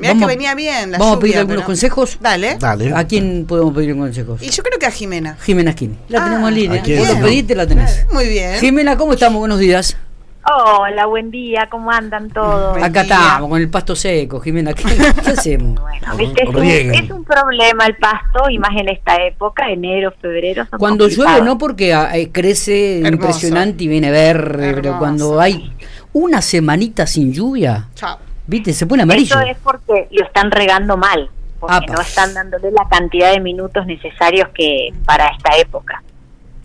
Mirá que venía bien la Vamos a pedir algunos pero- consejos. Dale. Dale. ¿A quién podemos pedir consejos? Y yo creo que a Jimena. Jimena Skin. La Ah, tenemos en línea. Vos lo pediste, la tenés. Muy bien. Jimena, ¿cómo estamos? Buenos días. Hola, buen día, ¿cómo andan todos? Buen Acá día. estamos, con el pasto seco. Jimena, ¿qué, qué hacemos? Bueno, viste, es, un, es un problema el pasto, y más en esta época, enero, febrero. son Cuando llueve, no porque ah, eh, crece Hermoso. impresionante y viene verde, pero cuando hay una semanita sin lluvia, Chao. Viste, se pone amarillo. Eso es porque lo están regando mal, porque Apa. no están dándole la cantidad de minutos necesarios que para esta época,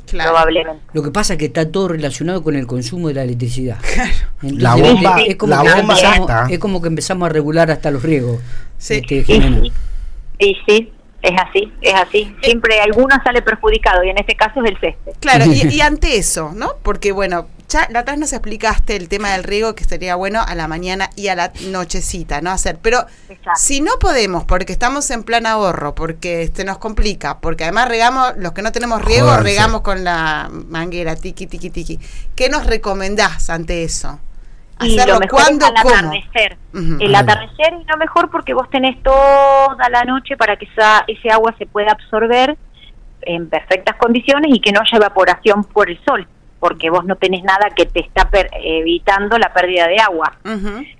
Claro. probablemente. Lo que pasa es que está todo relacionado con el consumo de la electricidad. Entonces, La bomba- es como, la que bomba empezamos, está. es como que empezamos a regular hasta los riegos. Sí. este, Y sí, y sí, es así, es así. Siempre alguno sale perjudicado, y en este caso es el césped. Claro, y, y ante eso, ¿no? Porque, bueno, ya la otra vez nos explicaste el tema del riego que sería bueno a la mañana y a la nochecita, ¿no? Hacer. Pero Exacto. si no podemos, porque estamos en plan ahorro, porque este nos complica, porque además regamos, los que no tenemos riego, Joderse. regamos con la manguera, tiki, tiki, tiki. ¿Qué nos recomendás ante eso? Y lo mejor cuándo, es al cómo? atardecer. El atardecer es lo mejor porque vos tenés toda la noche para que esa, ese agua se pueda absorber en perfectas condiciones y que no haya evaporación por el sol, porque vos no tenés nada que te está per- evitando la pérdida de agua.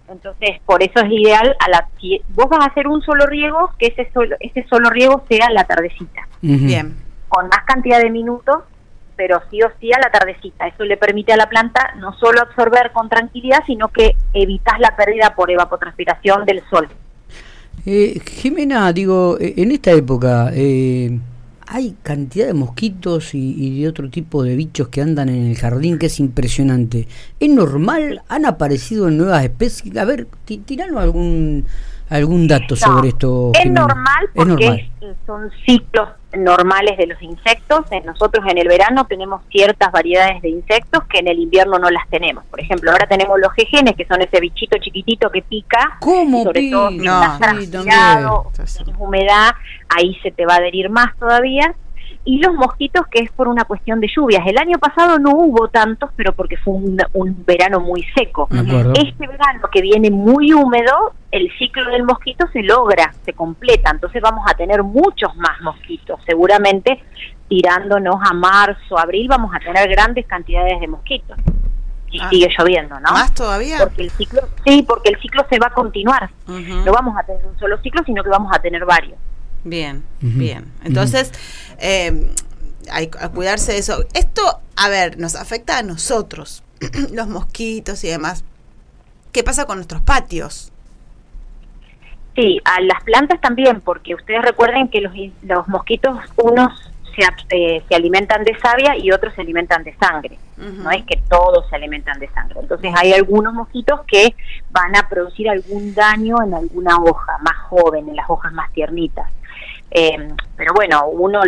Entonces, por eso es ideal, a la, si vos vas a hacer un solo riego, que ese solo, ese solo riego sea a la tardecita. Bien. con más cantidad de minutos, pero sí o sí a la tardecita. Eso le permite a la planta no solo absorber con tranquilidad, sino que evitas la pérdida por evapotranspiración del sol. Eh, Jimena, digo, eh, en esta época eh, hay cantidad de mosquitos y, y de otro tipo de bichos que andan en el jardín que es impresionante. ¿Es normal? ¿Han aparecido nuevas especies? A ver, ti- tiranos algún algún dato No, sobre esto. Es Jimena. normal Es porque normal. es- son ciclos normales de los insectos. Eh, Nosotros en el verano tenemos ciertas variedades de insectos que en el invierno no las tenemos. Por ejemplo, ahora tenemos los jejenes, que son ese bichito chiquitito que pica. ¿Cómo y sobre pi- todo si No, estás sí, humedad, ahí se te va a adherir más todavía. Y los mosquitos, que es por una cuestión de lluvias. El año pasado no hubo tantos, pero porque fue un, un verano muy seco. Este verano que viene muy húmedo, el ciclo del mosquito se logra, se completa, entonces vamos a tener muchos más mosquitos, seguramente tirándonos a marzo, abril vamos a tener grandes cantidades de mosquitos. Si Ah. sigue lloviendo, ¿no? ¿Más todavía? Porque el ciclo, sí, porque el ciclo se va a continuar. No vamos a tener un solo ciclo, sino que vamos a tener varios. Bien, bien. Entonces, eh, hay que cuidarse de eso. Esto, a ver, nos afecta a nosotros, los mosquitos y demás. ¿Qué pasa con nuestros patios? Sí, a las plantas también, porque ustedes recuerden que los, los mosquitos, unos se, eh, se alimentan de savia y otros se alimentan de sangre. No es que todos se alimentan de sangre. Entonces hay algunos mosquitos que van a producir algún daño en alguna hoja más joven, en las hojas más tiernitas. Eh, pero bueno, uno,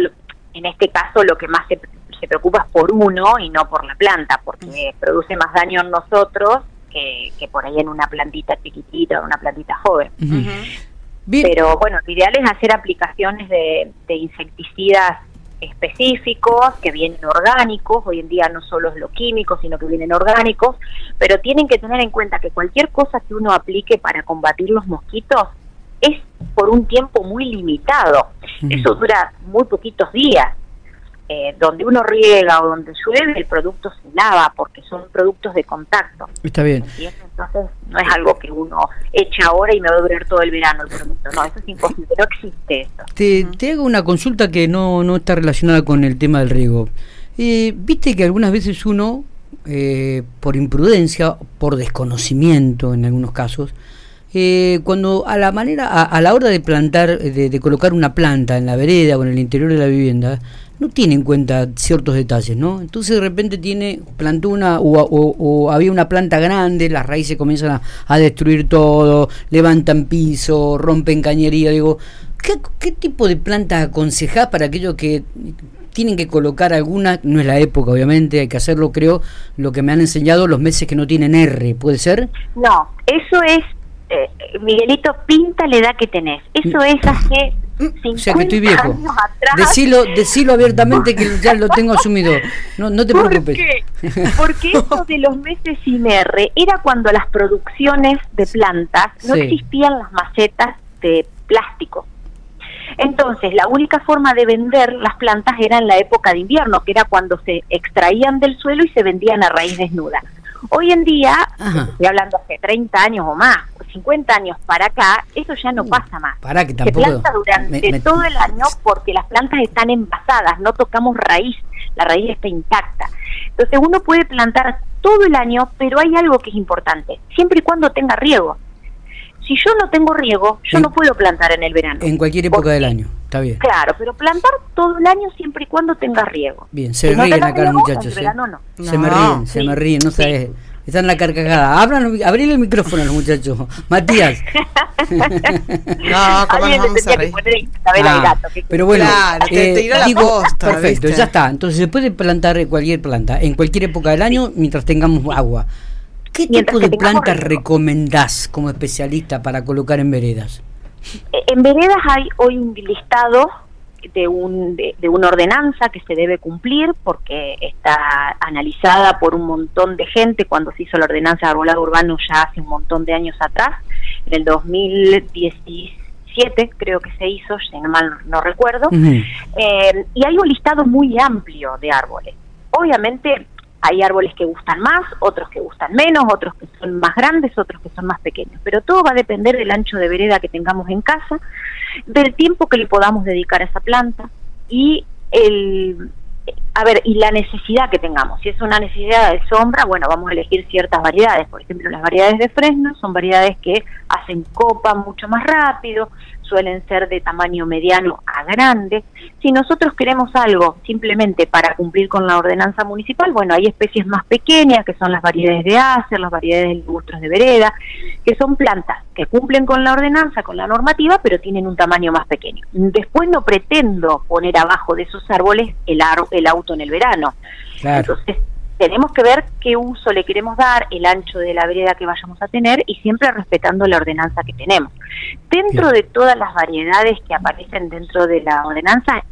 en este caso, lo que más se, se preocupa es por uno y no por la planta, porque produce más daño en nosotros que, que por ahí en una plantita chiquitita o una plantita joven. Pero bueno, lo ideal es hacer aplicaciones de, de insecticidas específicos que vienen orgánicos, hoy en día no solo es lo químico, sino que vienen orgánicos, pero tienen que tener en cuenta que cualquier cosa que uno aplique para combatir los mosquitos es por un tiempo muy limitado. Eso dura muy poquitos días. Eh, donde uno riega o donde llueve, el producto se lava porque son productos de contacto. Está bien. ¿entiendes? Entonces, no es algo que uno echa ahora y me va a durar todo el verano el producto. No, eso es imposible, no existe eso. Te, te hago una consulta que no, no está relacionada con el tema del riego. Eh, Viste que algunas veces uno, eh, por imprudencia, por desconocimiento en algunos casos, eh, cuando a la manera, a, a la hora de plantar, de, de colocar una planta en la vereda o en el interior de la vivienda, no tiene en cuenta ciertos detalles, ¿no? Entonces de repente tiene, plantó una, o, había una planta grande, las raíces comienzan a, a destruir todo, levantan piso, rompen cañería, digo, ¿qué, qué tipo de planta aconsejás para aquellos que tienen que colocar alguna, no es la época obviamente, hay que hacerlo creo, lo que me han enseñado los meses que no tienen R, ¿puede ser? No, eso es, eh, Miguelito, pinta la edad que tenés. Eso es hace O sea que estoy viejo. Decilo, decilo abiertamente que ya lo tengo asumido. No, no te ¿Por preocupes. qué? Porque eso de los meses sin R era cuando las producciones de plantas no Sí. existían las macetas de plástico. Entonces, la única forma de vender las plantas era en la época de invierno, que era cuando se extraían del suelo y se vendían a raíz desnuda. Hoy en día, Ajá. estoy hablando hace 30 años o más, o 50 años para acá, eso ya no pasa más. Pará que Se tampoco. planta durante me- me- todo el año porque las plantas están envasadas, no tocamos raíz, la raíz está intacta. Entonces uno puede plantar todo el año, pero hay algo que es importante, siempre y cuando tenga riego. Si yo no tengo riego, yo En- no puedo plantar en el verano. En cualquier época del año. Está bien. Claro, pero plantar todo el año siempre y cuando tenga riego. Bien, se no ríen tengas acá los muchachos. ¿eh? verano no. Se me ríen, se Sí. me ríen, no sabes. Están en la carcajada. Abran, abrile el micrófono a los muchachos. Matías. No, ¿cómo nos vamos a que reír? Ah, al gato. que- pero bueno, Claro, te- eh, te digo, posta, perfecto, ¿viste? ya está. Entonces se puede plantar cualquier planta en cualquier época del año mientras tengamos agua. ¿Qué Mientras tipo que de riego. recomendás como especialista para colocar en veredas? Eh, En veredas hay hoy un listado de, un, de, de una ordenanza que se debe cumplir porque está analizada por un montón de gente cuando se hizo la ordenanza de arbolado urbano ya hace un montón de años atrás, en el 2017 creo que se hizo, si no mal no recuerdo, eh, y hay un listado muy amplio de árboles. Obviamente hay árboles que gustan más, otros que gustan menos, otros que son más grandes, otros que son más pequeños. Pero todo va a depender del ancho de vereda que tengamos en casa, del tiempo que le podamos dedicar a esa planta y el a ver, y la necesidad que tengamos. Si es una necesidad de sombra, bueno, vamos a elegir ciertas variedades. Por ejemplo, las variedades de fresno son variedades que hacen copa mucho más rápido, suelen ser de tamaño mediano a grande. Si nosotros queremos algo simplemente para cumplir con la ordenanza municipal, bueno, hay especies más pequeñas, que son las variedades de acer, las variedades de ligustros de vereda, que son plantas que cumplen con la ordenanza, con la normativa, pero tienen un tamaño más pequeño. Después no pretendo poner abajo de esos árboles el, el auto en el verano. Claro. Entonces, tenemos que ver qué uso le queremos dar, el ancho de la vereda que vayamos a tener y siempre respetando la ordenanza que tenemos. Dentro Bien. de todas las variedades que aparecen dentro de la ordenanza,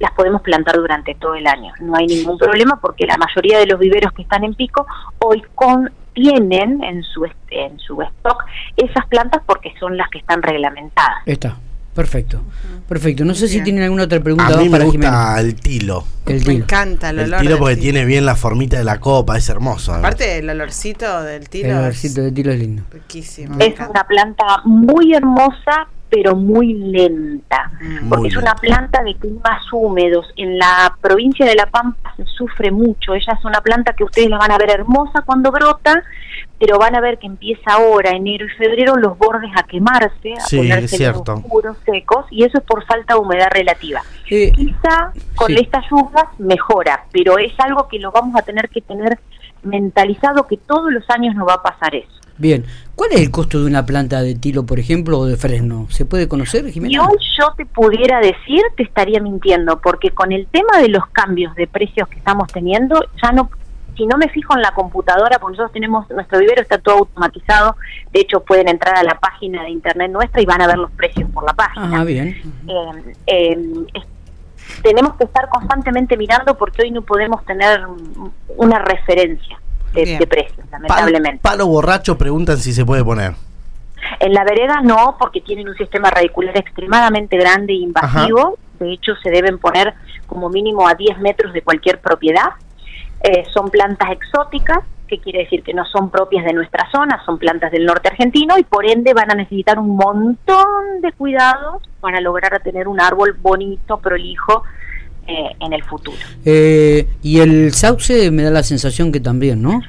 las podemos plantar durante todo el año. No hay ningún problema porque la mayoría de los viveros que están en pico hoy contienen en su, en su stock esas plantas porque son las que están reglamentadas. Está. Perfecto. Perfecto. No sé si Bien. tienen alguna otra pregunta A mí me para gusta Jimena. el tilo. El Me tilo. encanta el, El olor. tilo del porque tilo. tiene bien la formita de la copa, es hermoso. Aparte, el olorcito del tilo El olorcito de tilo es lindo. riquísimo. me Es una planta muy hermosa, pero muy lenta. Mm. porque es una planta de climas húmedos. En la provincia de La Pampa se sufre mucho. Ella es una planta que ustedes la van a ver hermosa cuando brota, pero van a ver que empieza ahora, enero y febrero, los bordes a quemarse, a Sí, ponerse oscuros, secos, y eso es por falta de humedad relativa. Eh, Quizá con Sí. estas lluvias mejora, pero es algo que lo vamos a tener que tener mentalizado que todos los años nos va a pasar eso. bien. ¿Cuál es el costo de una planta de tilo, por ejemplo, o de fresno? ¿Se puede conocer, Jimena? hoy yo te pudiera decir, te estaría mintiendo, porque con el tema de los cambios de precios que estamos teniendo, ya no, si no me fijo en la computadora, porque nosotros tenemos, nuestro vivero está todo automatizado, de hecho pueden entrar a la página de internet nuestra y van a ver los precios por la página. Ah, bien. Eh, eh, tenemos que estar constantemente mirando porque hoy no podemos tener una referencia de, precios, Palo, lamentablemente. palo borracho preguntan si se puede poner. En la vereda no, porque tienen un sistema radicular extremadamente grande e invasivo. De hecho, se deben poner como mínimo a 10 metros de cualquier propiedad. Eh, son plantas exóticas, que quiere decir que no son propias de nuestra zona, son plantas del norte argentino y por ende van a necesitar un montón de cuidados para lograr tener un árbol bonito, prolijo eh, en el futuro. Eh, y el sauce me da la sensación que también, ¿no?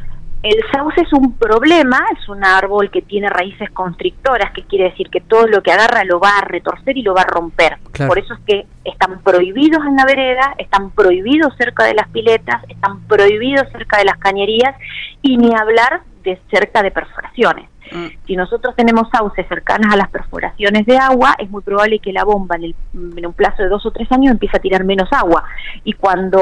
El sauce es un problema, es un árbol que tiene raíces constrictoras, que quiere decir que todo lo que agarra lo va a retorcer y lo va a romper. Claro. Por eso es que están prohibidos en la vereda, están prohibidos cerca de las piletas, están prohibidos cerca de las cañerías y ni hablar de cerca de perforaciones. Mm. Si nosotros tenemos sauces cercanas a las perforaciones de agua, es muy probable que la bomba en, el- en un plazo de dos o tres años empiece a tirar menos agua. Y cuando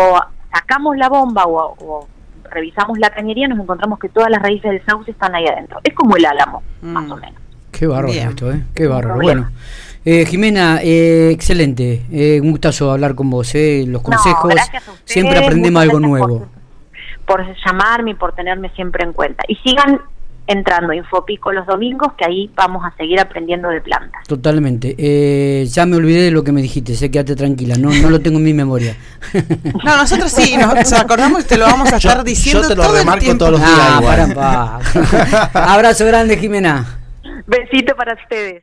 sacamos la bomba o, o revisamos la cañería, nos encontramos que todas las raíces del sauce están ahí adentro. Es como el álamo, Mm. más o menos. Qué bárbaro Bien. esto, ¿eh? Qué bárbaro. Bueno, eh, Jimena, eh, excelente. Eh, un gustazo hablar con vos, ¿eh? Los No, consejos. gracias a ustedes, siempre aprendemos algo nuevo. Por, llamarme y por tenerme siempre en cuenta. Y sigan entrando a Infopico los domingos, que ahí vamos a seguir aprendiendo de plantas. Totalmente. Eh, ya me olvidé de lo que me dijiste, sé, quédate tranquila, no, no lo tengo en mi memoria. No, nosotros sí, nos acordamos y te lo vamos a Yo- estar diciendo yo te lo todo el remarco tiempo. todos los días Ah, igual. para. Abrazo grande, Jimena. Besito para ustedes.